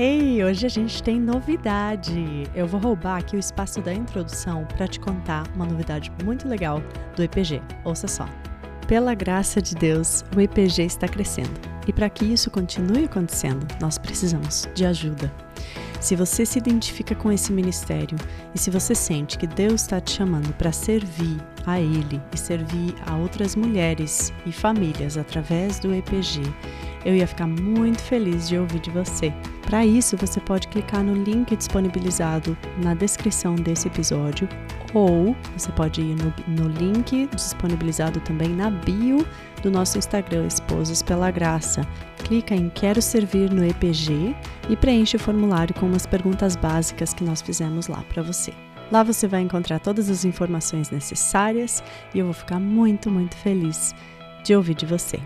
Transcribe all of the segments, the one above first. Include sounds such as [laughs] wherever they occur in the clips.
Hey, hoje a gente tem novidade! Eu vou roubar aqui o espaço da introdução para te contar uma novidade muito legal do EPG. Ouça só. Pela graça de Deus, o EPG está crescendo. E para que isso continue acontecendo, nós precisamos de ajuda. Se você se identifica com esse ministério e se você sente que Deus está te chamando para servir a Ele e servir a outras mulheres e famílias através do EPG, eu ia ficar muito feliz de ouvir de você. Para isso, você pode clicar no link disponibilizado na descrição desse episódio ou você pode ir no, no link disponibilizado também na bio do nosso Instagram Esposas pela Graça. Clica em Quero Servir no EPG e preenche o formulário com umas perguntas básicas que nós fizemos lá para você. Lá você vai encontrar todas as informações necessárias e eu vou ficar muito, muito feliz de ouvir de você.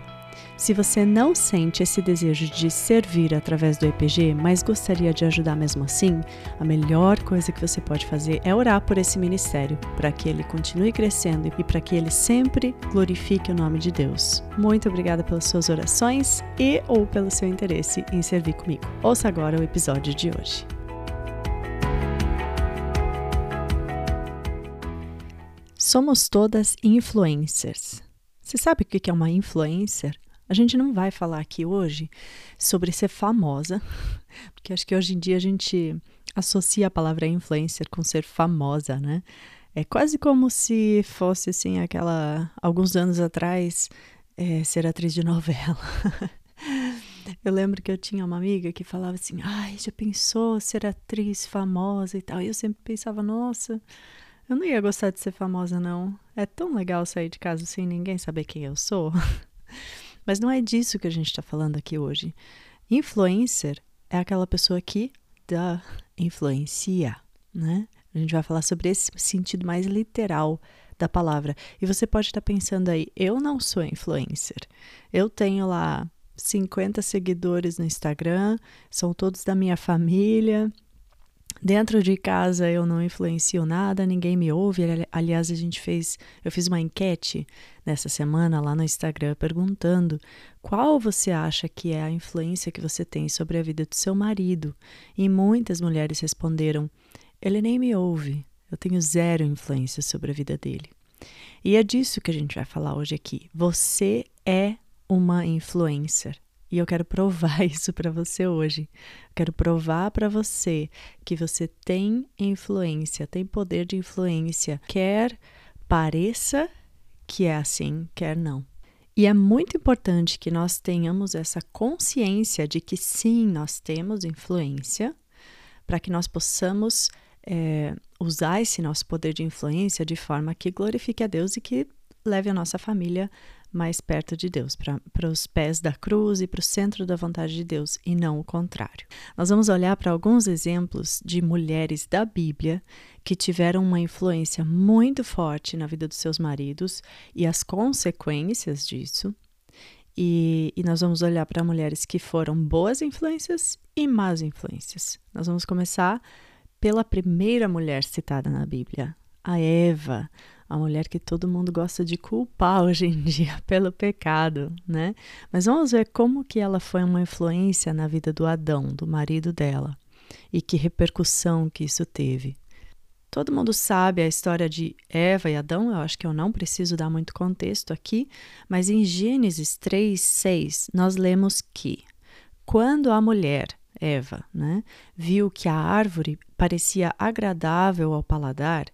Se você não sente esse desejo de servir através do EPG, mas gostaria de ajudar mesmo assim, a melhor coisa que você pode fazer é orar por esse ministério, para que ele continue crescendo e para que ele sempre glorifique o nome de Deus. Muito obrigada pelas suas orações e ou pelo seu interesse em servir comigo. Ouça agora o episódio de hoje. Somos todas influencers. Você sabe o que é uma influencer? A gente não vai falar aqui hoje sobre ser famosa, [laughs] porque acho que hoje em dia a gente associa a palavra influencer com ser famosa, né? É quase como se fosse assim aquela alguns anos atrás é, ser atriz de novela. [laughs] eu lembro que eu tinha uma amiga que falava assim: "Ai, já pensou ser atriz famosa e tal?" E eu sempre pensava: "Nossa, eu não ia gostar de ser famosa não. É tão legal sair de casa sem ninguém saber quem eu sou." [laughs] Mas não é disso que a gente está falando aqui hoje. Influencer é aquela pessoa que dá influencia, né? A gente vai falar sobre esse sentido mais literal da palavra. E você pode estar pensando aí, eu não sou influencer. Eu tenho lá 50 seguidores no Instagram, são todos da minha família, Dentro de casa eu não influencio nada, ninguém me ouve. Aliás, a gente fez, eu fiz uma enquete nessa semana lá no Instagram perguntando qual você acha que é a influência que você tem sobre a vida do seu marido. E muitas mulheres responderam: ele nem me ouve. Eu tenho zero influência sobre a vida dele. E é disso que a gente vai falar hoje aqui. Você é uma influencer. E eu quero provar [laughs] isso para você hoje. Quero provar para você que você tem influência, tem poder de influência, quer pareça que é assim, quer não. E é muito importante que nós tenhamos essa consciência de que sim, nós temos influência, para que nós possamos é, usar esse nosso poder de influência de forma que glorifique a Deus e que leve a nossa família mais perto de Deus, para os pés da cruz e para o centro da vontade de Deus, e não o contrário. Nós vamos olhar para alguns exemplos de mulheres da Bíblia que tiveram uma influência muito forte na vida dos seus maridos e as consequências disso. E, e nós vamos olhar para mulheres que foram boas influências e más influências. Nós vamos começar pela primeira mulher citada na Bíblia, a Eva, a mulher que todo mundo gosta de culpar hoje em dia [laughs] pelo pecado, né? Mas vamos ver como que ela foi uma influência na vida do Adão, do marido dela, e que repercussão que isso teve. Todo mundo sabe a história de Eva e Adão, eu acho que eu não preciso dar muito contexto aqui, mas em Gênesis 3, 6, nós lemos que quando a mulher, Eva, né, viu que a árvore parecia agradável ao paladar,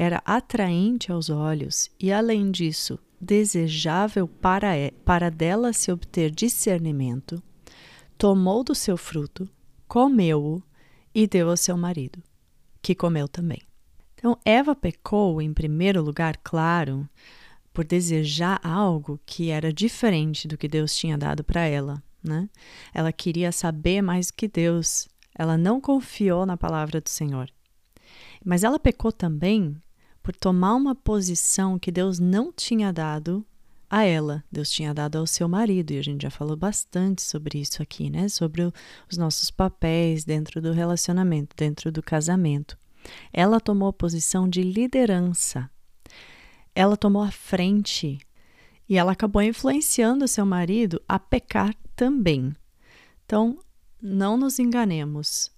era atraente aos olhos e, além disso, desejável para, para dela se obter discernimento, tomou do seu fruto, comeu-o e deu ao seu marido, que comeu também. Então, Eva pecou, em primeiro lugar, claro, por desejar algo que era diferente do que Deus tinha dado para ela. Né? Ela queria saber mais que Deus. Ela não confiou na palavra do Senhor. Mas ela pecou também por tomar uma posição que Deus não tinha dado a ela, Deus tinha dado ao seu marido, e a gente já falou bastante sobre isso aqui, né? Sobre o, os nossos papéis dentro do relacionamento, dentro do casamento. Ela tomou a posição de liderança, ela tomou a frente e ela acabou influenciando seu marido a pecar também. Então, não nos enganemos.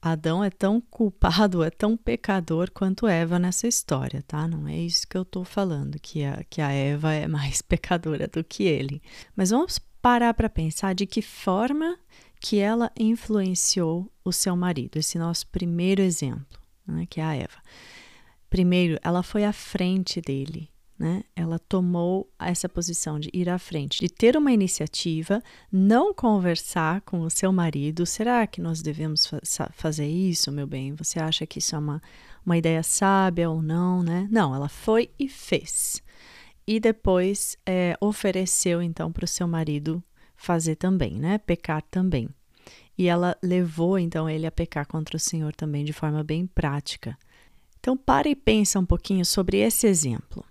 Adão é tão culpado, é tão pecador quanto Eva nessa história, tá? Não é isso que eu tô falando, que a, que a Eva é mais [laughs] pecadora do que ele. Mas vamos parar para pensar de que forma que ela influenciou o seu marido, esse nosso primeiro exemplo, né, que é a Eva. Primeiro, ela foi à frente dele, né? Ela tomou essa posição de ir à frente, de ter uma iniciativa, não conversar com o seu marido. Será que nós devemos fa fazer isso, meu bem? Você acha que isso é uma, uma ideia sábia ou não, né? Não, ela foi e fez. E depois é, ofereceu então para o seu marido fazer também, né? Pecar também. E ela levou então ele a pecar contra o Senhor também de forma bem prática. Então, pare e pensa um pouquinho sobre esse exemplo.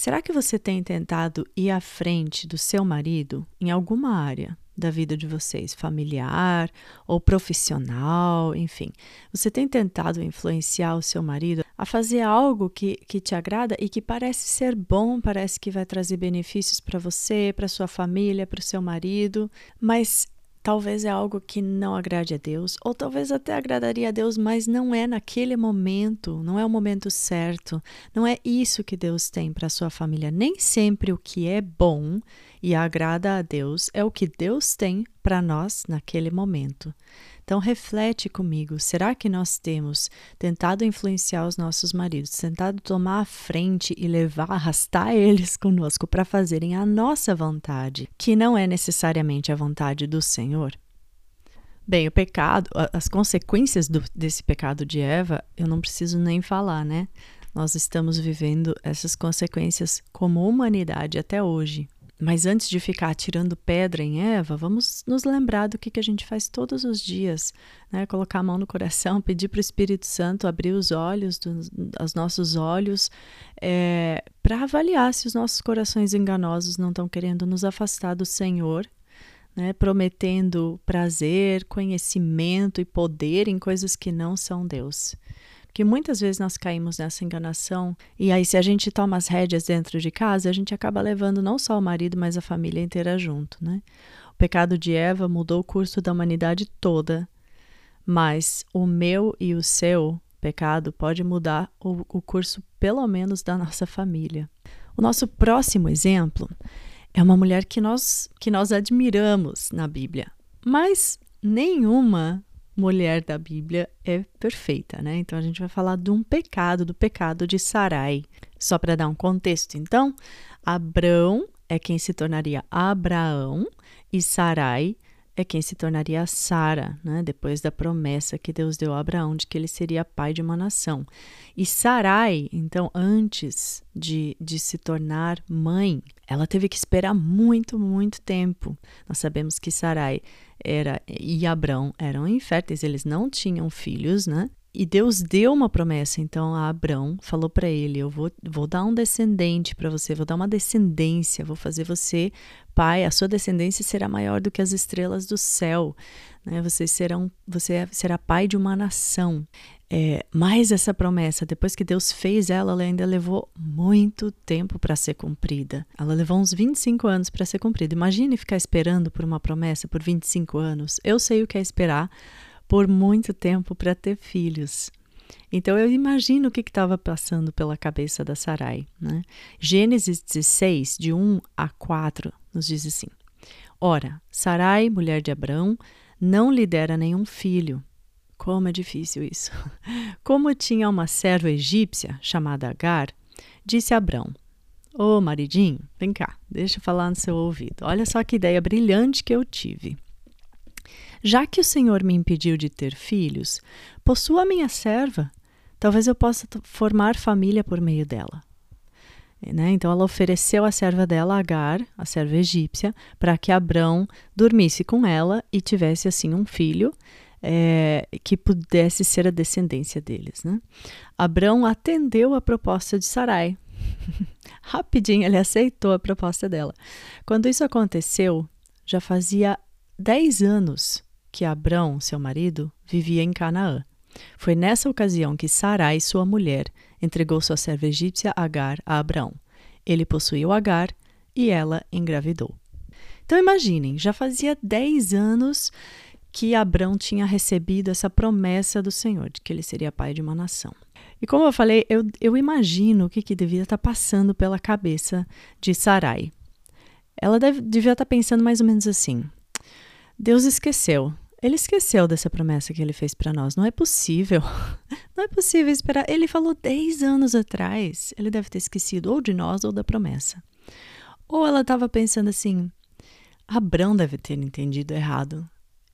Será que você tem tentado ir à frente do seu marido em alguma área da vida de vocês, familiar ou profissional, enfim? Você tem tentado influenciar o seu marido a fazer algo que, que te agrada e que parece ser bom, parece que vai trazer benefícios para você, para sua família, para o seu marido, mas talvez é algo que não agrade a Deus, ou talvez até agradaria a Deus, mas não é naquele momento, não é o momento certo, não é isso que Deus tem para sua família. Nem sempre o que é bom e agrada a Deus é o que Deus tem para nós naquele momento. Então reflete comigo, será que nós temos tentado influenciar os nossos maridos, tentado tomar a frente e levar, arrastar eles conosco para fazerem a nossa vontade, que não é necessariamente a vontade do Senhor? Bem, o pecado, as consequências do, desse pecado de Eva, eu não preciso nem falar, né? Nós estamos vivendo essas consequências como humanidade até hoje. Mas antes de ficar tirando pedra em Eva, vamos nos lembrar do que, que a gente faz todos os dias, né? Colocar a mão no coração, [laughs] pedir para o Espírito Santo abrir os olhos, dos, os nossos olhos, é, para avaliar se os nossos corações enganosos não estão querendo nos afastar do Senhor, né? Prometendo prazer, conhecimento e poder em coisas que não são Deus. Porque muitas vezes nós caímos nessa enganação, e aí, se a gente toma as rédeas dentro de casa, a gente acaba levando não só o marido, mas a família inteira junto, né? O pecado de Eva mudou o curso da humanidade toda, mas o meu e o seu pecado pode mudar o, o curso, pelo menos, da nossa família. O nosso próximo exemplo é uma mulher que nós, que nós admiramos na Bíblia, mas nenhuma mulher da Bíblia é perfeita, né? Então a gente vai falar de um pecado, do pecado de Sarai. Só para dar um contexto, então, Abrão é quem se tornaria Abraão e Sarai é quem se tornaria Sara, né? depois da promessa que Deus deu a Abraão de que ele seria pai de uma nação. E Sarai, então, antes de, de se tornar mãe, ela teve que esperar muito, muito tempo. Nós sabemos que Sarai era e Abrão eram inférteis, eles não tinham filhos, né? E Deus deu uma promessa, então, a Abrão, falou para ele: Eu vou, vou dar um descendente para você, vou dar uma descendência, vou fazer você pai, a sua descendência será maior do que as estrelas do céu, né? Você, serão, você será pai de uma nação. É, mas essa promessa, depois que Deus fez ela, ela ainda levou muito tempo para ser cumprida. Ela levou uns 25 anos para ser cumprida. Imagine ficar esperando por uma promessa por 25 anos. Eu sei o que é esperar por muito tempo para ter filhos. Então eu imagino o que estava passando pela cabeça da Sarai. Né? Gênesis 16, de 1 a 4, nos diz assim: Ora, Sarai, mulher de Abrão, não lhe dera nenhum filho. Como é difícil isso. [laughs] Como tinha uma serva egípcia chamada Agar, disse Abrão: Ô oh, maridinho, vem cá, deixa eu falar no seu ouvido. Olha só que ideia brilhante que eu tive. Já que o Senhor me impediu de ter filhos, possua minha serva. Talvez eu possa formar família por meio dela. Né? Então ela ofereceu a serva dela, Agar, a serva egípcia, para que Abrão dormisse com ela e tivesse assim um filho é, que pudesse ser a descendência deles. Né? Abrão atendeu a proposta de Sarai. [laughs] Rapidinho ele aceitou a proposta dela. Quando isso aconteceu, já fazia 10 anos que Abrão, seu marido, vivia em Canaã. Foi nessa ocasião que Sarai, sua mulher, entregou sua serva egípcia Agar a Abrão. Ele possuiu Agar e ela engravidou. Então imaginem, já fazia 10 anos que Abrão tinha recebido essa promessa do Senhor, de que ele seria pai de uma nação. E como eu falei, eu, eu imagino o que, que devia estar passando pela cabeça de Sarai. Ela deve, devia estar pensando mais ou menos assim: Deus esqueceu. Ele esqueceu dessa promessa que ele fez para nós. Não é possível. [laughs] Não é possível esperar. Ele falou 10 anos atrás. Ele deve ter esquecido ou de nós ou da promessa. Ou ela estava pensando assim: Abrão deve ter entendido errado.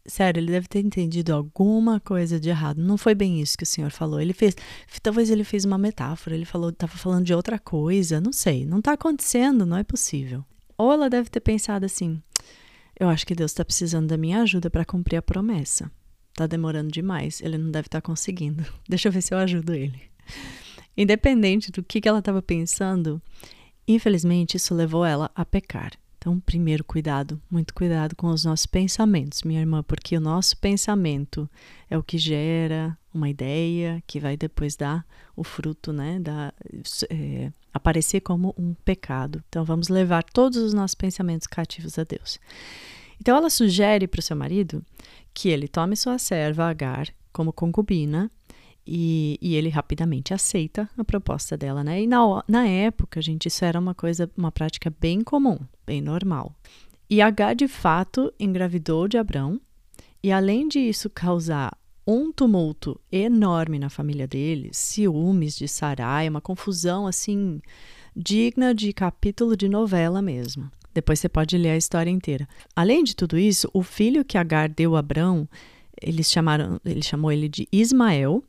Sério, ele deve ter entendido alguma coisa de errado. Não foi bem isso que o senhor falou. Ele fez, talvez ele fez uma metáfora. Ele falou, estava falando de outra coisa. Não sei. Não está acontecendo. Não é possível. Ou ela deve ter pensado assim: eu acho que Deus está precisando da minha ajuda para cumprir a promessa. Está demorando demais. Ele não deve estar tá conseguindo. [laughs] Deixa eu ver se eu ajudo ele. Independente do que, que ela estava pensando, infelizmente isso levou ela a pecar. Então, primeiro, cuidado, muito cuidado com os nossos pensamentos, minha irmã, porque o nosso pensamento é o que gera uma ideia que vai depois dar o fruto, né? Da, é, aparecer como um pecado. Então, vamos levar todos os nossos pensamentos cativos a Deus. Então, ela sugere para o seu marido que ele tome sua serva Agar como concubina e, e, ele rapidamente aceita a proposta dela, né? E na, na época, gente, isso era uma coisa, uma prática bem comum, bem normal. E Agar, de fato, engravidou de Abrão, e além de isso causar um tumulto enorme na família deles, ciúmes de Sarai, uma confusão assim digna de capítulo de novela mesmo. Depois você pode ler a história inteira. Além de tudo isso, o filho que Agar deu a Abrão, eles chamaram, ele chamou ele de Ismael,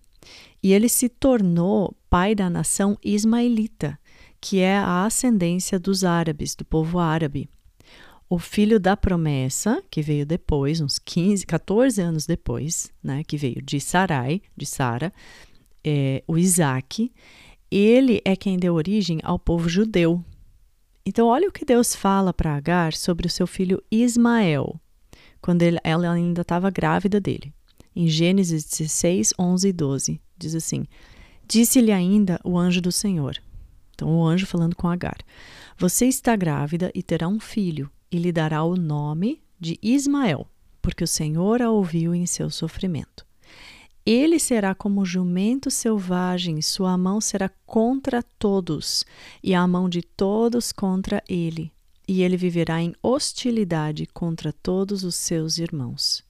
e ele se tornou pai da nação ismaelita, que é a ascendência dos árabes, do povo árabe. O filho da promessa, que veio depois, uns 15, 14 anos depois, né, que veio de Sarai, de Sara, é, o Isaac, ele é quem deu origem ao povo judeu. Então, olha o que Deus fala para Agar sobre o seu filho Ismael, quando ele, ela ainda estava grávida dele. Em Gênesis 16, 11 e 12 diz assim: Disse-lhe ainda o anjo do Senhor. Então, o anjo falando com Agar: Você está grávida e terá um filho, e lhe dará o nome de Ismael, porque o Senhor a ouviu em seu sofrimento. Ele será como jumento selvagem, sua mão será contra todos, e a mão de todos contra ele, e ele viverá em hostilidade contra todos os seus irmãos.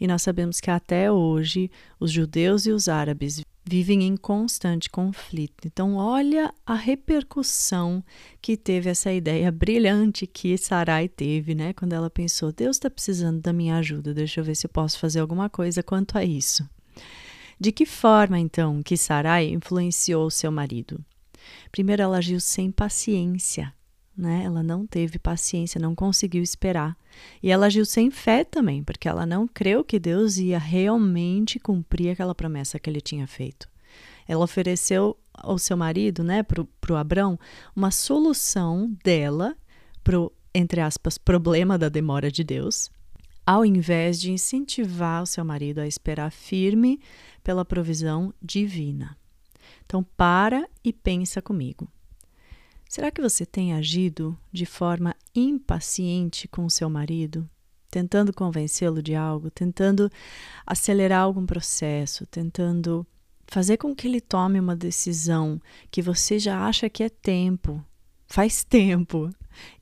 E nós sabemos que até hoje os judeus e os árabes vivem em constante conflito. Então, olha a repercussão que teve essa ideia brilhante que Sarai teve, né? Quando ela pensou: Deus está precisando da minha ajuda, deixa eu ver se eu posso fazer alguma coisa quanto a isso. De que forma, então, que Sarai influenciou seu marido? Primeiro, ela agiu sem paciência, né? Ela não teve paciência, não conseguiu esperar. E ela agiu sem fé também, porque ela não creu que Deus ia realmente cumprir aquela promessa que ele tinha feito. Ela ofereceu ao seu marido, né, para o Abrão, uma solução dela para o, entre aspas, problema da demora de Deus, ao invés de incentivar o seu marido a esperar firme pela provisão divina. Então, para e pensa comigo. Será que você tem agido de forma impaciente com o seu marido, tentando convencê-lo de algo, tentando acelerar algum processo, tentando fazer com que ele tome uma decisão que você já acha que é tempo, faz tempo,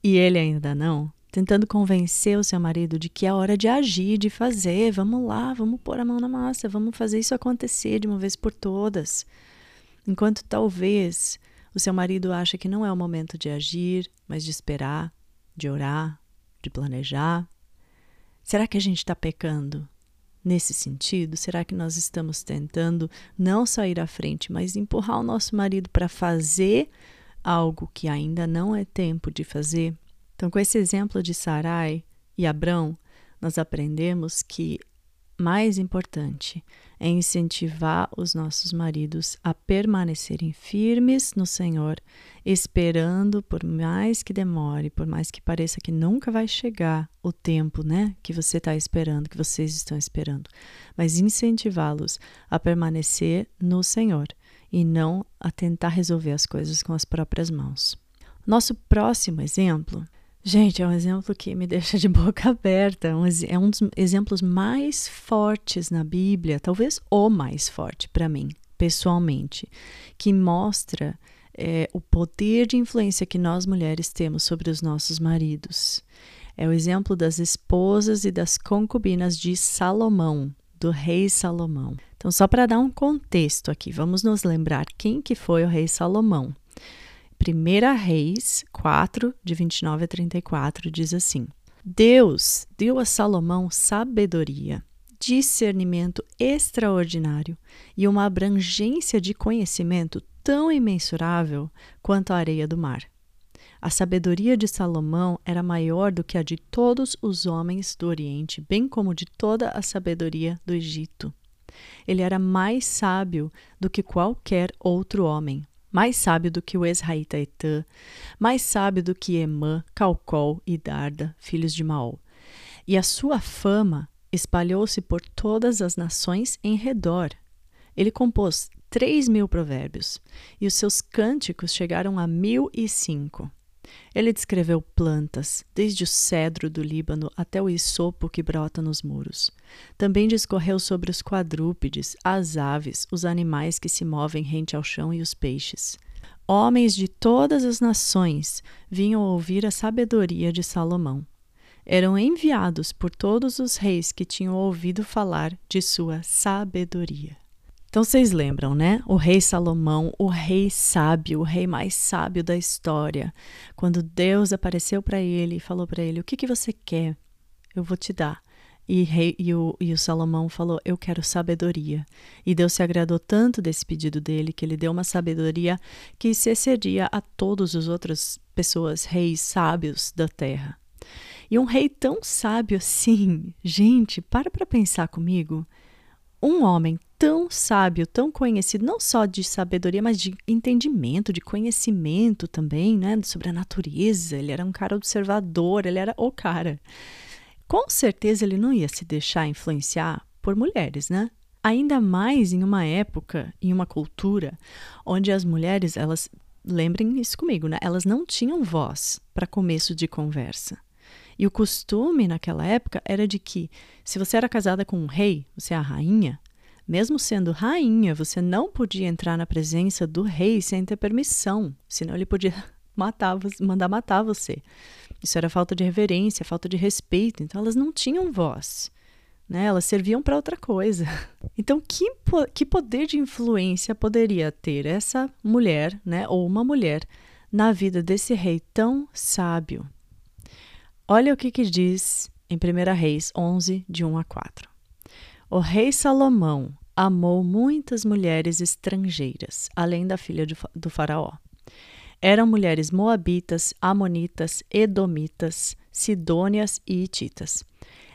e ele ainda não? Tentando convencer o seu marido de que é hora de agir, de fazer, vamos lá, vamos pôr a mão na massa, vamos fazer isso acontecer de uma vez por todas. Enquanto talvez o seu marido acha que não é o momento de agir, mas de esperar, de orar, de planejar. Será que a gente está pecando nesse sentido? Será que nós estamos tentando não sair à frente, mas empurrar o nosso marido para fazer algo que ainda não é tempo de fazer? Então, com esse exemplo de Sarai e Abrão, nós aprendemos que mais importante é incentivar os nossos maridos a permanecerem firmes no Senhor, esperando, por mais que demore, por mais que pareça que nunca vai chegar o tempo, né, que você está esperando, que vocês estão esperando, mas incentivá-los a permanecer no Senhor e não a tentar resolver as coisas com as próprias mãos. Nosso próximo exemplo Gente, é um exemplo que me [laughs] deixa de boca aberta. É um dos exemplos mais fortes na Bíblia, talvez o mais forte para mim, pessoalmente, que mostra é, o poder de influência que nós mulheres temos sobre os nossos maridos. É o exemplo das esposas e das concubinas de Salomão, do rei Salomão. Então, só para dar um contexto aqui, vamos nos lembrar quem que foi o rei Salomão. 1 Reis 4, de 29 a 34, diz assim: Deus deu a Salomão sabedoria, discernimento extraordinário e uma abrangência de conhecimento tão imensurável quanto a areia do mar. A sabedoria de Salomão era maior do que a de todos os homens do Oriente, bem como de toda a sabedoria do Egito. Ele era mais sábio do que qualquer outro homem, mais sábio do que o Esraíta Etã, mais sábio do que Emã, Calcol e Darda, filhos de Maol. E a sua fama espalhou-se por todas as nações em redor. Ele compôs três mil provérbios, e os seus cânticos chegaram a mil e cinco. Ele descreveu plantas, desde o cedro do Líbano até o isopo que brota nos muros. Também discorreu sobre os quadrúpedes, as aves, os animais que se movem rente ao chão e os peixes. Homens de todas as nações vinham ouvir a sabedoria de Salomão. Eram enviados por todos os reis que tinham ouvido falar de sua sabedoria. Então vocês lembram, né? O rei Salomão, o rei sábio, o rei mais sábio da história. Quando Deus apareceu para ele e falou para ele: O que, que você quer? Eu vou te dar. E, rei, e, o, e o Salomão falou: Eu quero sabedoria. E Deus se agradou tanto desse pedido dele que ele deu uma sabedoria que se excederia a todos os outras pessoas, reis sábios da terra. E um rei tão sábio assim, gente, para para pensar comigo. Um homem tão sábio, tão conhecido, não só de sabedoria, mas de entendimento, de conhecimento também, né, sobre a natureza. Ele era um cara observador, ele era o cara. Com certeza ele não ia se deixar influenciar por mulheres, né? Ainda mais em uma época, em uma cultura onde as mulheres, elas lembrem isso comigo, né? Elas não tinham voz para começo de conversa. E o costume naquela época era de que, se você era casada com um rei, você é a rainha, mesmo sendo rainha, você não podia entrar na presença do rei sem ter permissão, senão ele podia [laughs] matar, mandar matar você. Isso era falta de reverência, falta de respeito. Então elas não tinham voz. Né? Elas serviam para outra coisa. [laughs] Então, que, que poder de influência poderia ter essa mulher, né, ou uma mulher, na vida desse rei tão sábio? Olha o que, que diz em 1 Reis 11, de 1 a 4. O rei Salomão amou muitas mulheres estrangeiras, além da filha do Faraó. Eram mulheres moabitas, amonitas, edomitas, sidônias e hititas.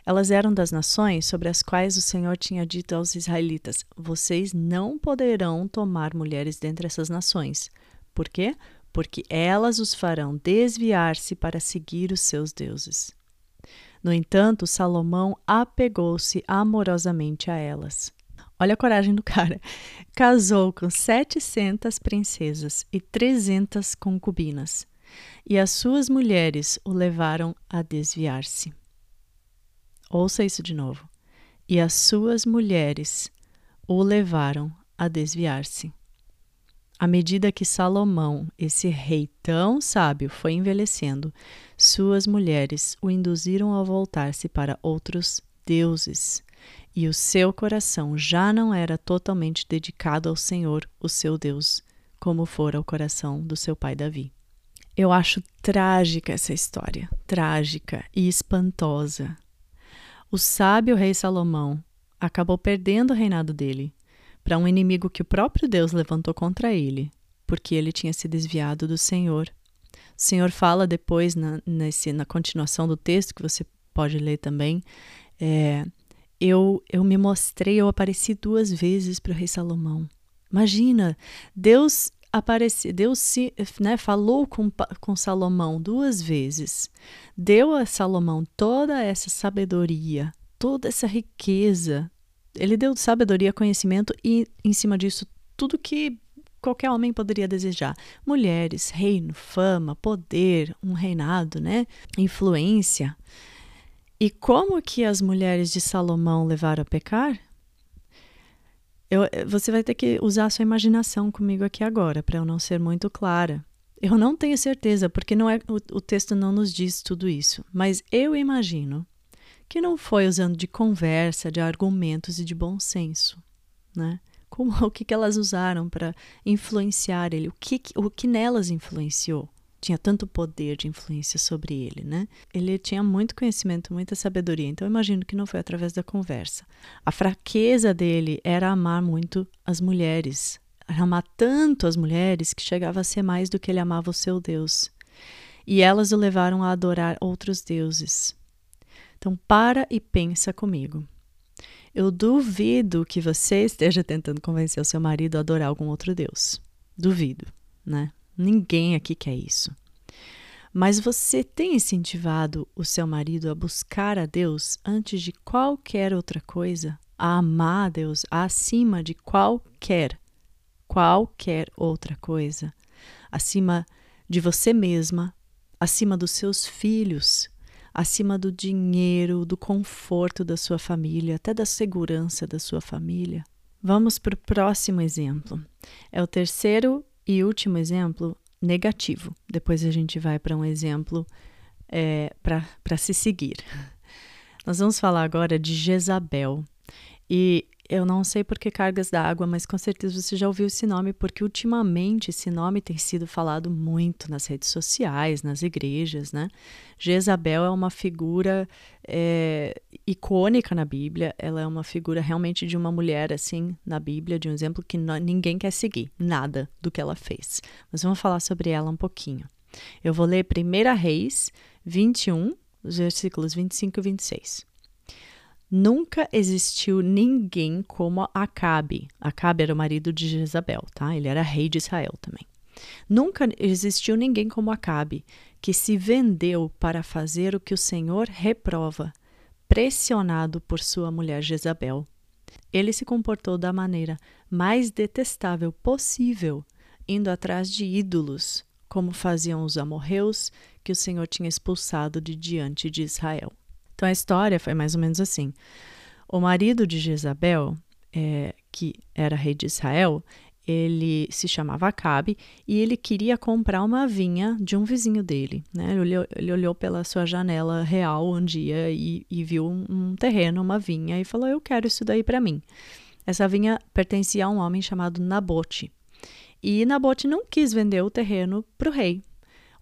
Elas eram das nações sobre as quais o Senhor tinha dito aos israelitas: Vocês não poderão tomar mulheres dentre essas nações. Por quê? Porque elas os farão desviar-se para seguir os seus deuses. No entanto, Salomão apegou-se amorosamente a elas. Olha a coragem do cara. Casou com 700 princesas e 300 concubinas, e as suas mulheres o levaram a desviar-se. Ouça isso de novo. E as suas mulheres o levaram a desviar-se. À medida que Salomão, esse rei tão sábio, foi envelhecendo, suas mulheres o induziram a voltar-se para outros deuses, e o seu coração já não era totalmente dedicado ao Senhor, o seu Deus, como fora o coração do seu pai Davi. Eu acho trágica essa história, trágica e espantosa. O sábio rei Salomão acabou perdendo o reinado dele para um inimigo que o próprio Deus levantou contra ele, porque ele tinha se desviado do Senhor. O Senhor fala depois, na, nesse, na continuação do texto, que você pode ler também, é, eu, eu me mostrei, eu apareci duas vezes para o rei Salomão. Imagina, Deus apareceu, Deus se, né, falou com, com Salomão duas vezes, deu a Salomão toda essa sabedoria, toda essa riqueza, ele deu sabedoria, conhecimento e, em cima disso, tudo que qualquer homem poderia desejar. Mulheres, reino, fama, poder, um reinado, né? Influência. E como que as mulheres de Salomão levaram a pecar? Eu, você vai ter que usar a sua imaginação comigo aqui agora, para eu não ser muito clara. Eu não tenho certeza, porque não é, o, o texto não nos diz tudo isso, mas eu imagino que não foi usando de conversa, de argumentos e de bom senso, né? Como [laughs] o que, que elas usaram para influenciar ele? O que, o que nelas influenciou? Tinha tanto poder de influência sobre ele, né? Ele tinha muito conhecimento, muita sabedoria, então imagino que não foi através da conversa. A fraqueza dele era amar muito as mulheres, amar tanto as mulheres que chegava a ser mais do que ele amava o seu Deus. E elas o levaram a adorar outros deuses. Então, para e pensa comigo. Eu duvido que você esteja tentando convencer o seu marido a adorar algum outro Deus. Duvido, né? Ninguém aqui quer isso. Mas você tem incentivado o seu marido a buscar a Deus antes de qualquer outra coisa, a amar a Deus acima de qualquer qualquer outra coisa, acima de você mesma, acima dos seus filhos, acima do dinheiro, do conforto da sua família, até da segurança da sua família. Vamos para o próximo exemplo. É o terceiro e último exemplo negativo. Depois a gente vai para um exemplo é, para se seguir. Nós vamos falar agora de Jezabel. E eu não sei por que cargas d'água, mas com certeza você já ouviu esse nome, porque ultimamente esse nome tem sido falado muito nas redes sociais, nas igrejas, né? Jezabel é uma figura é, icônica na Bíblia, ela é uma figura realmente de uma mulher, assim, na Bíblia, de um exemplo que ninguém quer seguir, nada do que ela fez. Mas vamos falar sobre ela um pouquinho. Eu vou ler 1 Reis 21, os versículos 25 e 26. Nunca existiu ninguém como Acabe. Acabe era o marido de Jezabel, tá? Ele era rei de Israel também. Nunca existiu ninguém como Acabe, que se vendeu para fazer o que o Senhor reprova, pressionado por sua mulher Jezabel. Ele se comportou da maneira mais detestável possível, indo atrás de ídolos, como faziam os amorreus que o Senhor tinha expulsado de diante de Israel. Então a história foi mais ou menos assim. O marido de Jezabel, é, que era rei de Israel, ele se chamava Acabe e ele queria comprar uma vinha de um vizinho dele. Né? Ele, olhou, ele olhou pela sua janela real um dia e, e viu um, um, terreno, uma vinha, e falou: Eu quero isso daí para mim. Essa vinha pertencia a um homem chamado Nabote. E Nabote não quis vender o terreno para o rei.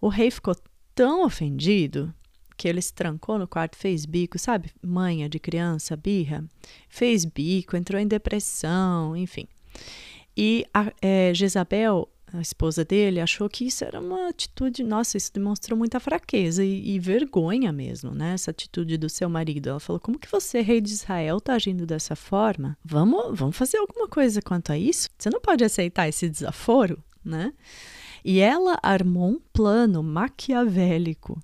O rei ficou tão ofendido que ele se trancou no quarto, fez bico, sabe? Manha de criança, birra. Fez bico, entrou em depressão, enfim. E a, é, Jezabel, a esposa dele, achou que isso era uma atitude, nossa, isso demonstrou muita fraqueza e, e, vergonha mesmo, né? Essa atitude do seu marido. Ela falou: como que você, rei de Israel, tá agindo dessa forma? Vamos, vamos fazer alguma coisa quanto a isso? Você não pode aceitar esse desaforo, né? E ela armou um plano maquiavélico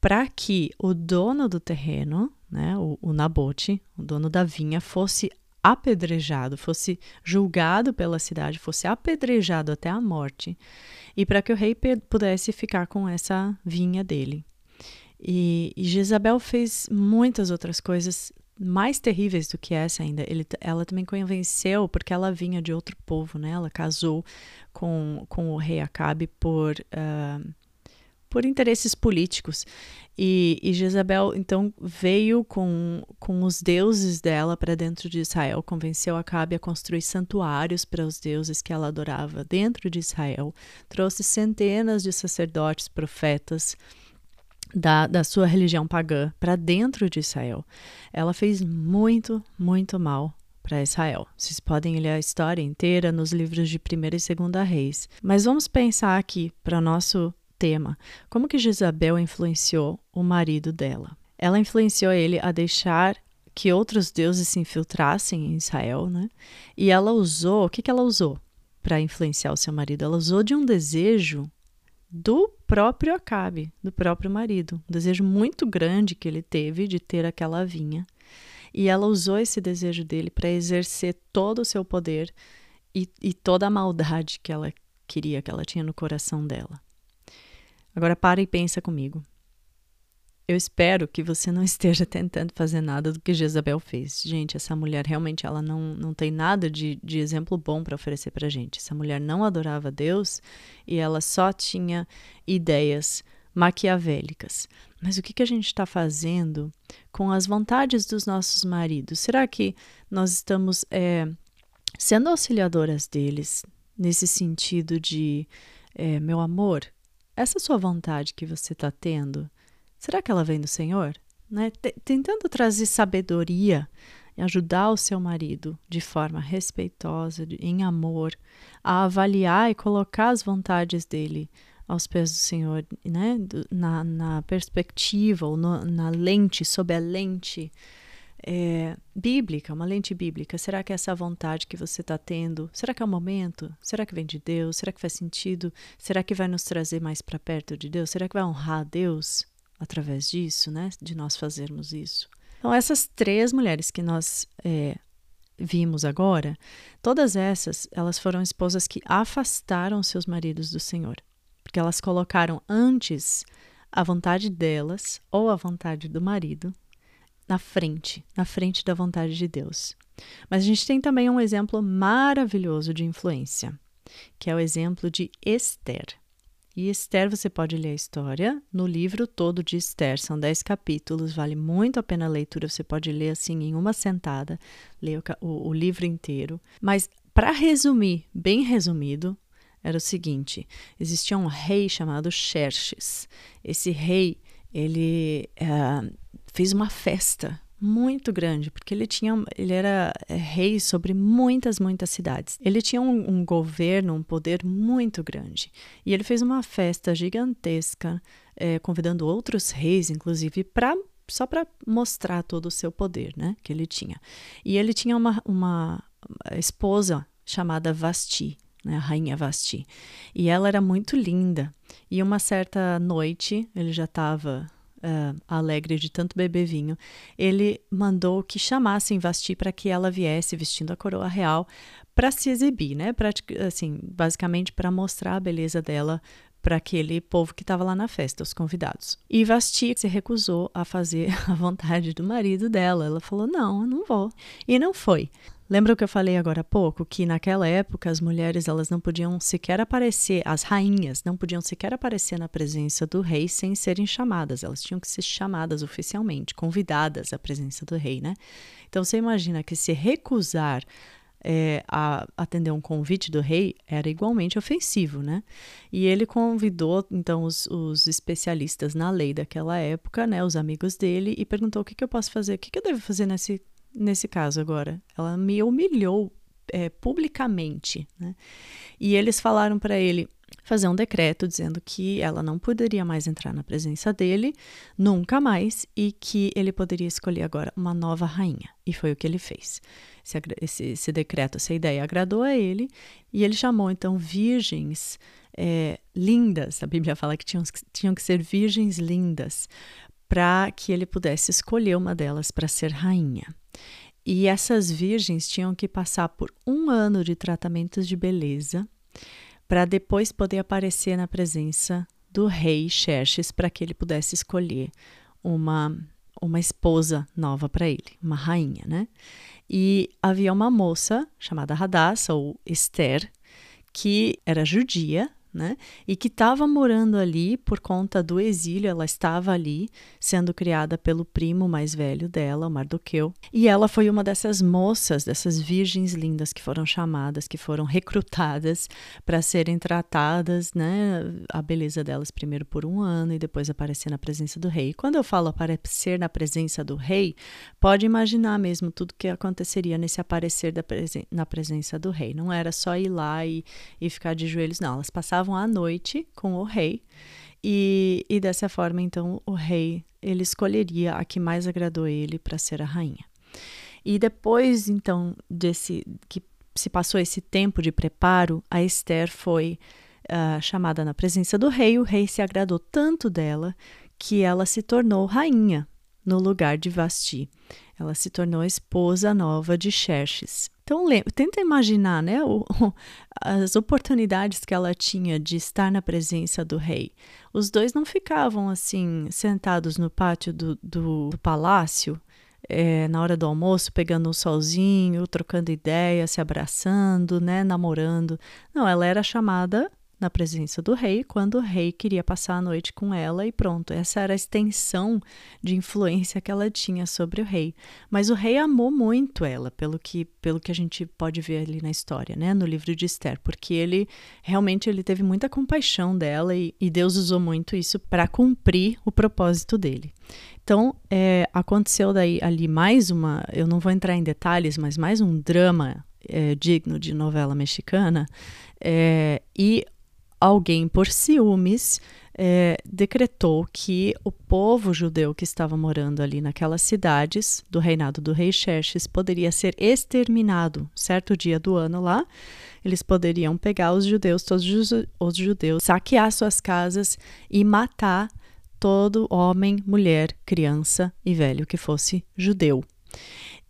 para que o dono do terreno, né, o, o Nabote, o dono da vinha, fosse apedrejado, fosse julgado pela cidade, fosse apedrejado até a morte, e para que o rei pudesse ficar com essa vinha dele. E, e Jezabel fez muitas outras coisas mais terríveis do que essa ainda. Ele, ela também convenceu, porque ela vinha de outro povo, né? Ela casou com, com o rei Acabe por uh, por interesses políticos. E, e Jezabel então veio com, com os deuses dela para dentro de Israel, convenceu Acabe a construir santuários para os deuses que ela adorava dentro de Israel, trouxe centenas de sacerdotes, profetas da, da sua religião pagã para dentro de Israel. Ela fez muito, muito mal para Israel. Vocês podem ler a história inteira nos livros de 1 e 2 Reis. Mas vamos pensar aqui para nosso tema: como que Jezabel influenciou o marido dela? Ela influenciou ele a deixar que outros deuses se infiltrassem em Israel, né? E ela usou, o que, que ela usou para influenciar o seu marido? Ela usou de um desejo do próprio Acabe, do próprio marido, um desejo muito grande que ele teve de ter aquela vinha. E ela usou esse desejo dele para exercer todo o seu poder e, e toda a maldade que ela queria, que ela tinha no coração dela. Agora para e pensa comigo. Eu espero que você não esteja tentando fazer nada do que Jezabel fez. Gente, essa mulher realmente ela não, não tem nada de, de exemplo bom para oferecer para gente. Essa mulher não adorava Deus e ela só tinha ideias maquiavélicas. Mas o que, que a gente está fazendo com as vontades dos nossos maridos? Será que nós estamos é, sendo auxiliadoras deles nesse sentido de, é, meu amor, essa sua vontade que você está tendo, Será que ela vem do Senhor? Né? Tentando trazer sabedoria e ajudar o seu marido de forma respeitosa, em amor, a avaliar e colocar as vontades dele aos pés do Senhor, né? na, na perspectiva ou no, na lente, sob a lente é, bíblica, uma lente bíblica. Será que é essa vontade que você está tendo? Será que é o momento? Será que vem de Deus? Será que faz sentido? Será que vai nos trazer mais para perto de Deus? Será que vai honrar a Deus? através disso, né? De nós fazermos isso. Então, essas três mulheres que nós é, vimos agora, todas essas, elas foram esposas que afastaram seus maridos do Senhor, porque elas colocaram antes a vontade delas ou a vontade do marido na frente, na frente da vontade de Deus. Mas a gente tem também um exemplo maravilhoso de influência, que é o exemplo de Esther. E Esther, você pode ler a história no livro todo de Esther, são dez capítulos, vale muito a pena a leitura, você pode ler assim em uma sentada, ler o, o, o livro inteiro. Mas, para resumir, bem resumido, era o seguinte: existia um rei chamado Xerxes. Esse rei, ele uh, fez uma festa muito grande, porque ele tinha, ele era é, rei sobre muitas, muitas cidades. Ele tinha um, um, governo, um poder muito grande. E ele fez uma festa gigantesca, é, convidando outros reis, inclusive, para só para mostrar todo o seu poder, né, que ele tinha. E ele tinha uma, uma esposa chamada Vasti, né, a rainha Vasti. E ela era muito linda. E uma certa noite, ele já estava uh, alegre de tanto beber vinho, ele mandou que chamassem Vasti para que ela viesse vestindo a coroa real para se exibir, né? Pra, assim, basicamente para mostrar a beleza dela para aquele povo que estava lá na festa, os convidados. E Vasti se recusou a fazer [laughs] a vontade do marido dela. Ela falou: "Não, eu não vou". E não foi. Lembra o que eu falei agora há pouco? Que naquela época as mulheres elas não podiam sequer aparecer, as rainhas não podiam sequer aparecer na presença do rei sem serem chamadas. Elas tinham que ser chamadas oficialmente, convidadas à presença do rei, né? Então você imagina que se recusar é, a atender um convite do rei era igualmente ofensivo, né? E ele convidou então os, os, especialistas na lei daquela época, né, os amigos dele, e perguntou o que, que eu posso fazer, o que, que eu devo fazer nesse nesse caso agora. Ela me humilhou é, publicamente, né? E eles falaram para ele fazer um decreto dizendo que ela não poderia mais entrar na presença dele, nunca mais, e que ele poderia escolher agora uma nova rainha. E foi o que ele fez. Esse, esse, esse decreto, essa ideia agradou a ele, e ele chamou então virgens é, lindas. A Bíblia fala que tinham, tinham que ser virgens lindas para que ele pudesse escolher uma delas para ser rainha. E essas virgens tinham que passar por um ano de tratamentos de beleza para depois poder aparecer na presença do rei Xerxes para que ele pudesse escolher uma uma esposa nova para ele, uma rainha, né? E havia uma moça chamada Radassa ou Esther que era judia né? E que estava morando ali por conta do exílio, ela estava ali sendo criada pelo primo mais velho dela, o Mardoqueu. E ela foi uma dessas moças, dessas virgens lindas que foram chamadas, que foram recrutadas para serem tratadas, né? A beleza delas primeiro por um ano e depois aparecer na presença do rei. Quando eu falo aparecer na presença do rei, pode imaginar mesmo tudo que aconteceria nesse aparecer presen na presença do rei. Não era só ir lá e, e ficar de joelhos, não. Elas passavam passavam a noite com o rei e, e dessa forma então o rei ele escolheria a que mais agradou ele para ser a rainha. E depois então desse que se passou esse tempo de preparo, a Esther foi uh, chamada na presença do rei. O rei se agradou tanto dela que ela se tornou rainha no lugar de Vasti. Ela se tornou esposa nova de Xerxes. Então, tenta imaginar né, o, as oportunidades que ela tinha de estar na presença do rei. Os dois não ficavam assim, sentados no pátio do, do, do palácio, é, na hora do almoço, pegando um solzinho, trocando ideia, se abraçando, né, namorando. Não, ela era chamada na presença do rei quando o rei queria passar a noite com ela e pronto. Essa era a extensão de influência que ela tinha sobre o rei. Mas o rei amou muito ela, pelo que, pelo que a gente pode ver ali na história, né, no livro de Esther, porque ele realmente ele teve muita compaixão dela e, e Deus usou muito isso para cumprir o propósito dele. Então, é, aconteceu daí ali mais uma, eu não vou entrar em detalhes, mas mais um drama é, digno de novela mexicana. É, e alguém, por ciúmes, é, decretou que o povo judeu que estava morando ali naquelas cidades do reinado do rei Xerxes poderia ser exterminado certo dia do ano lá. Eles poderiam pegar os judeus, todos os judeus, saquear suas casas e matar todo homem, mulher, criança e velho que fosse judeu.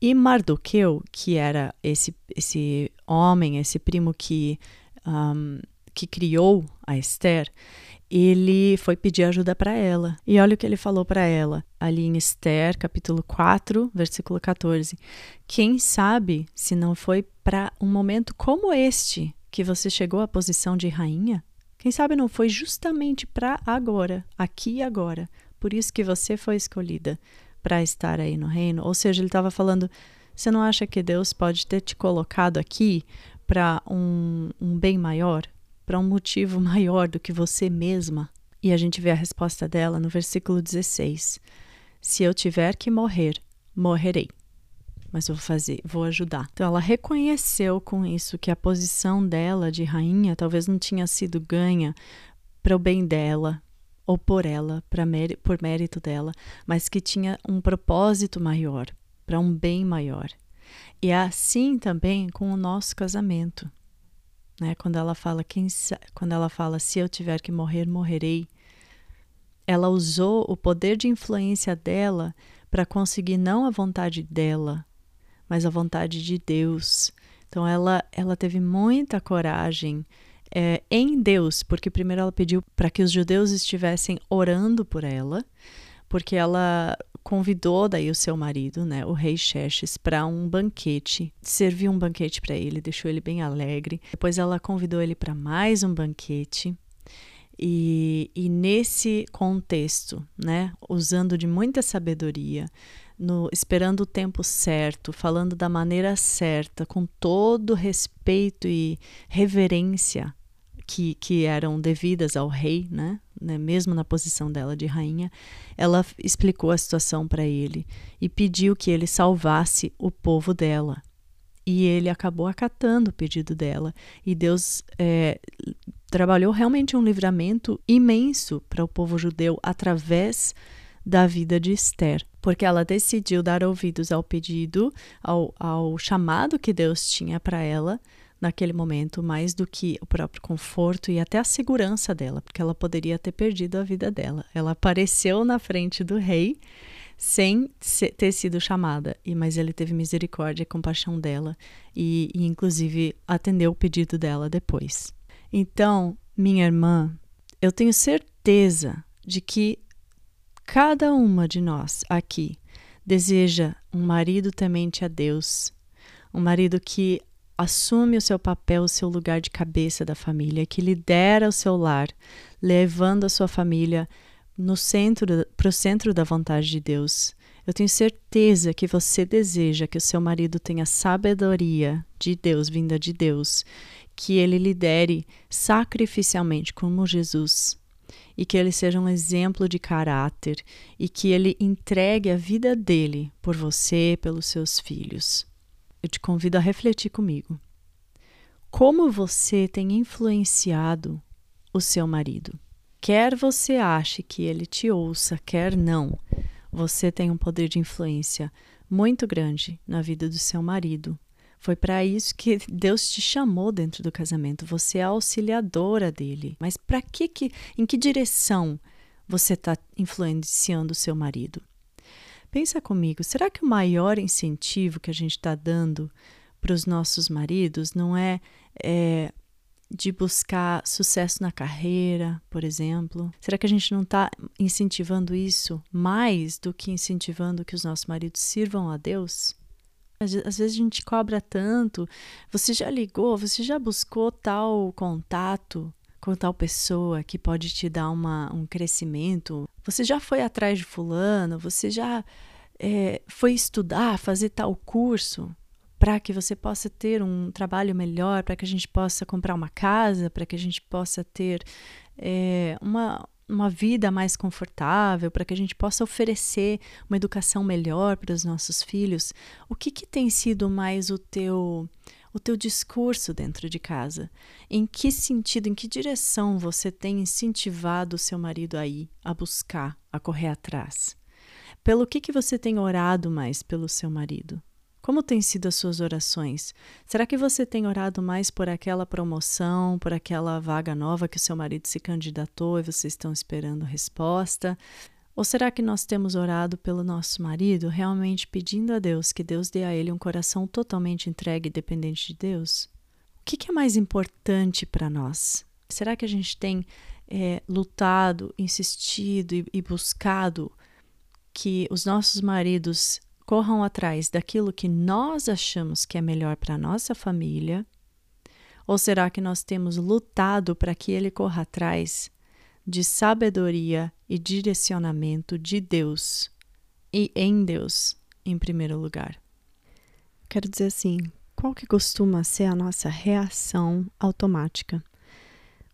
E Mardoqueu, que era esse, esse homem, esse primo que um, que criou a Esther, ele foi pedir ajuda para ela. E olha o que ele falou para ela, ali em Esther, capítulo 4, versículo 14. Quem sabe se não foi para um momento como este que você chegou à posição de rainha? Quem sabe não foi justamente para agora, aqui e agora. Por isso que você foi escolhida para estar aí no reino. Ou seja, ele estava falando: você não acha que Deus pode ter te colocado aqui para um, um bem maior? Para um motivo [laughs] maior do que você mesma. E a gente vê a resposta dela no versículo 16: Se eu tiver que morrer, morrerei. Mas vou fazer, vou ajudar. Então ela reconheceu com isso que a posição dela de rainha talvez não tinha sido ganha para o bem dela ou por ela, por mérito dela, mas que tinha um propósito maior, para um bem maior. E é assim também com o nosso casamento né? Quando ela fala quem quando ela fala se eu tiver que morrer, morrerei. Ela usou o poder de influência dela para conseguir não a vontade dela, mas a vontade de Deus. Então ela ela teve muita coragem é, em Deus, porque primeiro ela pediu para que os judeus estivessem orando por ela, porque ela convidou daí o seu marido, né, o rei Xerxes, para um banquete, serviu um banquete para ele, deixou ele bem alegre. Depois ela convidou ele para mais um banquete. E, e, nesse contexto, né, usando de muita sabedoria, no, esperando o tempo certo, falando da maneira certa, com todo respeito e reverência que, que eram devidas ao rei, né? né? Mesmo na posição dela de rainha, ela explicou a situação para ele e pediu que ele salvasse o povo dela. E ele acabou acatando o pedido dela. E Deus é, trabalhou realmente um livramento imenso para o povo judeu através da vida de Esther, porque ela decidiu dar ouvidos ao pedido, ao, ao chamado que Deus tinha para ela naquele momento mais do que o próprio conforto e até a segurança dela, porque ela poderia ter perdido a vida dela. Ela apareceu na frente do rei sem ter sido chamada, e mas ele teve misericórdia e compaixão dela e, e inclusive atendeu o pedido dela depois. Então, minha irmã, eu tenho certeza de que cada uma de nós aqui deseja um marido temente a Deus, um marido que assume o seu papel, o seu lugar de cabeça da família, que lidera o seu lar, levando a sua família no centro para o centro da vontade de Deus. Eu tenho certeza que você deseja que o seu marido tenha sabedoria de Deus, vinda de Deus, que ele lidere sacrificialmente como Jesus e que ele seja um exemplo de caráter e que ele entregue a vida dele por você, pelos seus filhos eu te convido a refletir comigo. Como você tem influenciado o seu marido? Quer você ache que ele te ouça, quer não, você tem um poder de influência muito grande na vida do seu marido. Foi para isso que Deus te chamou dentro do casamento. Você é auxiliadora dele. Mas para que, que, em que direção você está influenciando o seu marido? Pensa comigo, será que o maior incentivo que a gente está dando para os nossos maridos não é, é de buscar sucesso na carreira, por exemplo? Será que a gente não está incentivando isso mais do que incentivando que os nossos maridos sirvam a Deus? Às vezes a gente cobra tanto. Você já ligou, você já buscou tal contato com tal pessoa que pode te dar uma, um crescimento? Você já foi atrás de Fulano? Você já é, foi estudar, fazer tal curso? para que você possa ter um trabalho melhor, para que a gente possa comprar uma casa, para que a gente possa ter é, uma, uma vida mais confortável, para que a gente possa oferecer uma educação melhor para os nossos filhos. O que, que tem sido mais o teu o teu discurso dentro de casa? Em que sentido, em que direção você tem incentivado o seu marido a ir, a buscar, a correr atrás? Pelo que, que você tem orado mais pelo seu marido? Como têm sido as suas orações? Será que você tem orado mais por aquela promoção, por aquela vaga nova que o seu marido se candidatou e vocês estão esperando resposta? Ou será que nós temos orado pelo nosso marido, realmente pedindo a Deus que Deus dê a ele um coração totalmente entregue e dependente de Deus? O que, é mais importante para nós? Será que a gente tem é, lutado, insistido e, e buscado que os nossos maridos corram atrás daquilo que nós achamos que é melhor para a nossa família? Ou será que nós temos lutado para que ele corra atrás de sabedoria e direcionamento de Deus e em Deus em primeiro lugar? Quero dizer assim, qual que costuma ser a nossa reação automática?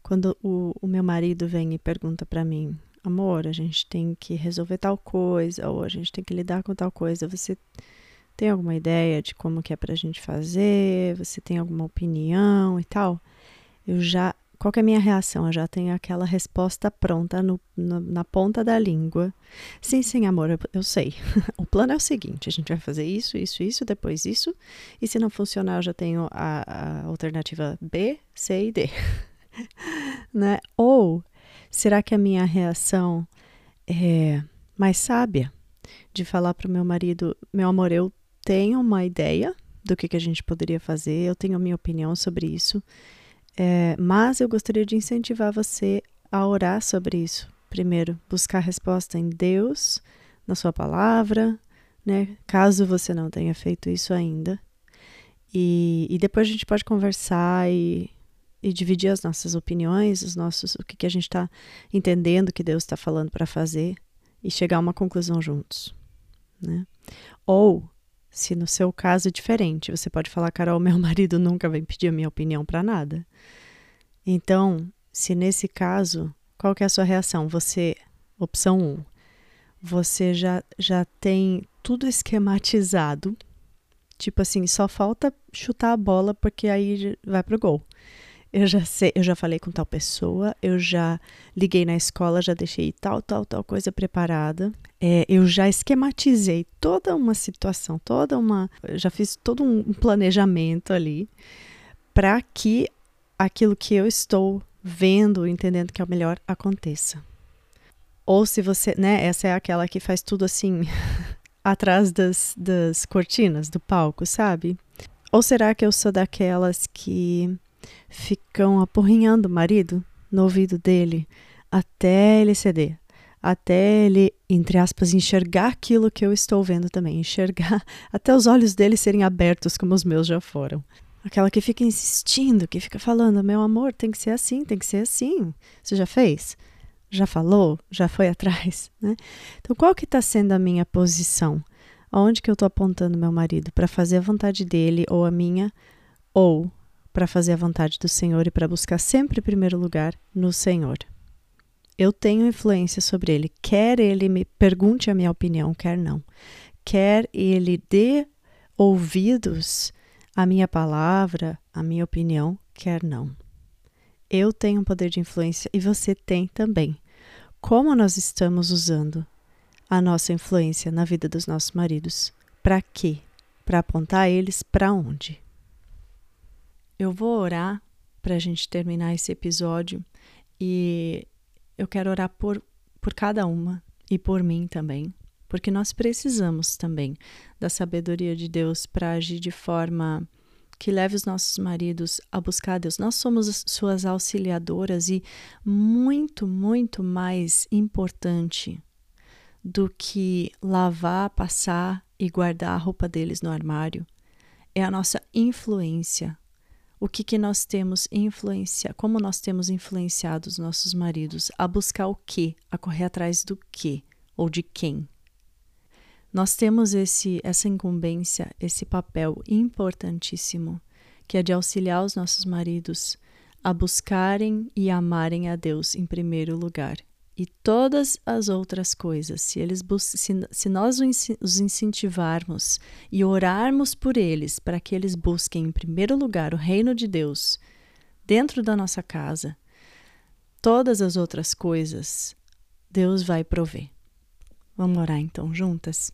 Quando o, o meu marido vem e pergunta para mim, amor, a gente tem que resolver tal coisa, ou a gente tem que lidar com tal coisa. Você tem alguma ideia de como que é pra gente fazer? Você tem alguma opinião e tal? Eu já. Qual é a minha reação? Eu já tenho aquela resposta pronta no, no, na ponta da língua. Sim, sim, amor, eu, eu sei. [laughs] o plano é o seguinte: a gente vai fazer isso, isso, isso, depois isso. E se não funcionar, eu já tenho a, a alternativa B, C e D. [laughs] né? Ou Será que a minha reação é mais sábia de falar para o meu marido: meu amor, eu tenho uma ideia do que, que a gente poderia fazer, eu tenho a minha opinião sobre isso, é, mas eu gostaria de incentivar você a orar sobre isso. Primeiro, buscar resposta em Deus, na Sua palavra, né? Caso você não tenha feito isso ainda. E, e depois a gente pode conversar e e dividir as nossas opiniões, os nossos, o que, que a gente está entendendo que Deus está falando para fazer e chegar a uma conclusão juntos, né? Ou se no seu caso é diferente, você pode falar, Carol, meu [laughs] marido nunca vem pedir a minha opinião para nada. Então, se nesse caso, qual que é a sua reação? Você, opção 1, um, você já, já tem tudo esquematizado, tipo assim, só falta chutar a bola porque aí vai pro gol eu já sei, eu já falei com tal pessoa, eu já liguei na escola, já deixei tal, tal, tal coisa preparada. É, eu já esquematizei toda uma situação, toda uma. Já fiz todo um planejamento ali para que aquilo que eu estou vendo, entendendo que é o melhor, aconteça. Ou se você, né, essa é aquela que faz tudo assim, [laughs] atrás das, das cortinas do palco, sabe? Ou será que eu sou daquelas que ficam apurrinhando o marido no ouvido dele até ele ceder, até ele, entre aspas, enxergar aquilo que eu estou vendo também, enxergar [laughs] até os olhos dele serem abertos como os meus já foram. Aquela que fica insistindo, que fica falando, meu amor, tem que ser assim, tem que ser assim. Você já fez? Já falou? Já foi [laughs] atrás? Né? Então, qual que está sendo a minha posição? Aonde que eu estou apontando meu marido? Para fazer a vontade dele ou a minha? Ou para fazer a vontade do Senhor e para buscar sempre em primeiro lugar no Senhor. Eu tenho influência sobre ele, quer ele me pergunte a minha opinião, quer não. Quer ele dê ouvidos à minha palavra, à minha opinião, quer não. Eu tenho um poder de influência e você tem também. Como nós estamos usando a nossa influência na vida dos nossos maridos? Para quê? Para apontar eles para onde? Eu vou orar para a gente terminar esse episódio e eu quero orar por, por cada uma e por mim também. porque nós precisamos também da sabedoria de Deus para agir de forma que leve os nossos maridos a buscar a Deus. Nós somos suas auxiliadoras e muito, muito mais importante do que lavar, passar e guardar a roupa deles no armário é a nossa influência. O que, que nós temos influencia, como nós temos influenciado os nossos maridos a buscar o quê, a correr atrás do quê ou de quem. Nós temos esse, essa incumbência, esse papel importantíssimo, que é de auxiliar os nossos maridos a buscarem e amarem a Deus em primeiro lugar. E todas as outras coisas, se, eles se, se nós os incentivarmos e orarmos por eles, para que eles busquem em primeiro lugar o reino de Deus dentro da nossa casa, todas as outras coisas Deus vai prover. Vamos orar então juntas?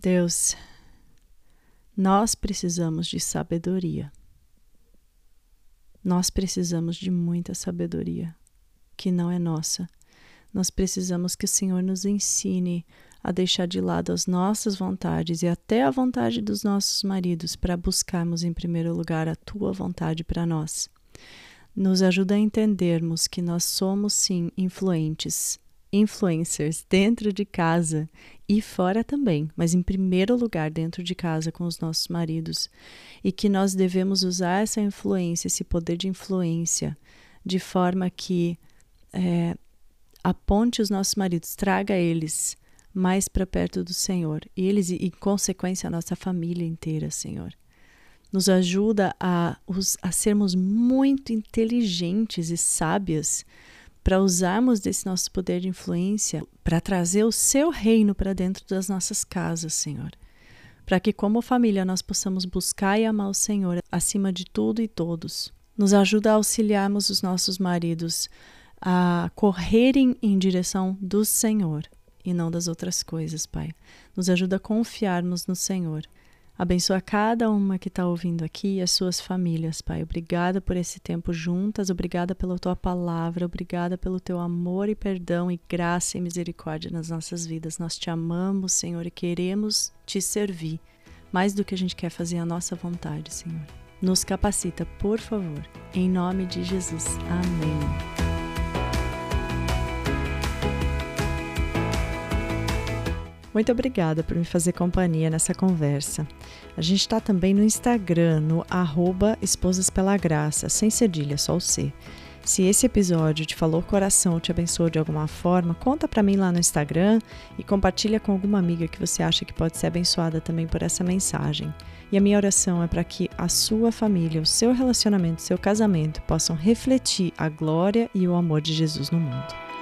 Deus, nós precisamos de sabedoria. Nós precisamos de muita sabedoria, que não é nossa. Nós precisamos que o Senhor nos ensine a deixar de lado as nossas vontades e até a vontade dos nossos maridos para buscarmos em primeiro lugar a tua vontade para nós. Nos ajuda a entendermos que nós somos sim influentes influencers dentro de casa e fora também, mas em primeiro lugar dentro de casa com os nossos maridos, e que nós devemos usar essa influência, esse poder de influência, de forma que é, aponte os nossos maridos, traga eles mais para perto do Senhor, e eles, e, em consequência, a nossa família inteira, Senhor. Nos ajuda a, a sermos muito inteligentes e sábias para usarmos desse nosso poder de influência para trazer o seu reino para dentro das nossas casas, Senhor. Para que, como família, nós possamos buscar e amar o Senhor acima de tudo e todos. Nos ajuda a auxiliarmos os nossos maridos a correrem em direção do Senhor e não das outras coisas, Pai. Nos ajuda a confiarmos no Senhor Abençoa cada uma que está ouvindo aqui e as suas famílias, Pai. Obrigada por esse tempo juntas, obrigada pela tua palavra, obrigada pelo teu amor e perdão e graça e misericórdia nas nossas vidas. Nós te amamos, Senhor, e queremos te servir mais do que a gente quer fazer a nossa vontade, Senhor. Nos capacita, por favor. Em nome de Jesus. Amém. Muito obrigada por me fazer companhia nessa conversa. A gente está também no Instagram, no arroba Esposas Pela Graça, sem cedilha, só o C. Se esse episódio te falou coração, te abençoou de alguma forma, conta para mim lá no Instagram e compartilha com alguma amiga que você acha que pode ser abençoada também por essa mensagem. E a minha oração é para que a sua família, o seu relacionamento, o seu casamento possam refletir a glória e o amor de Jesus no mundo.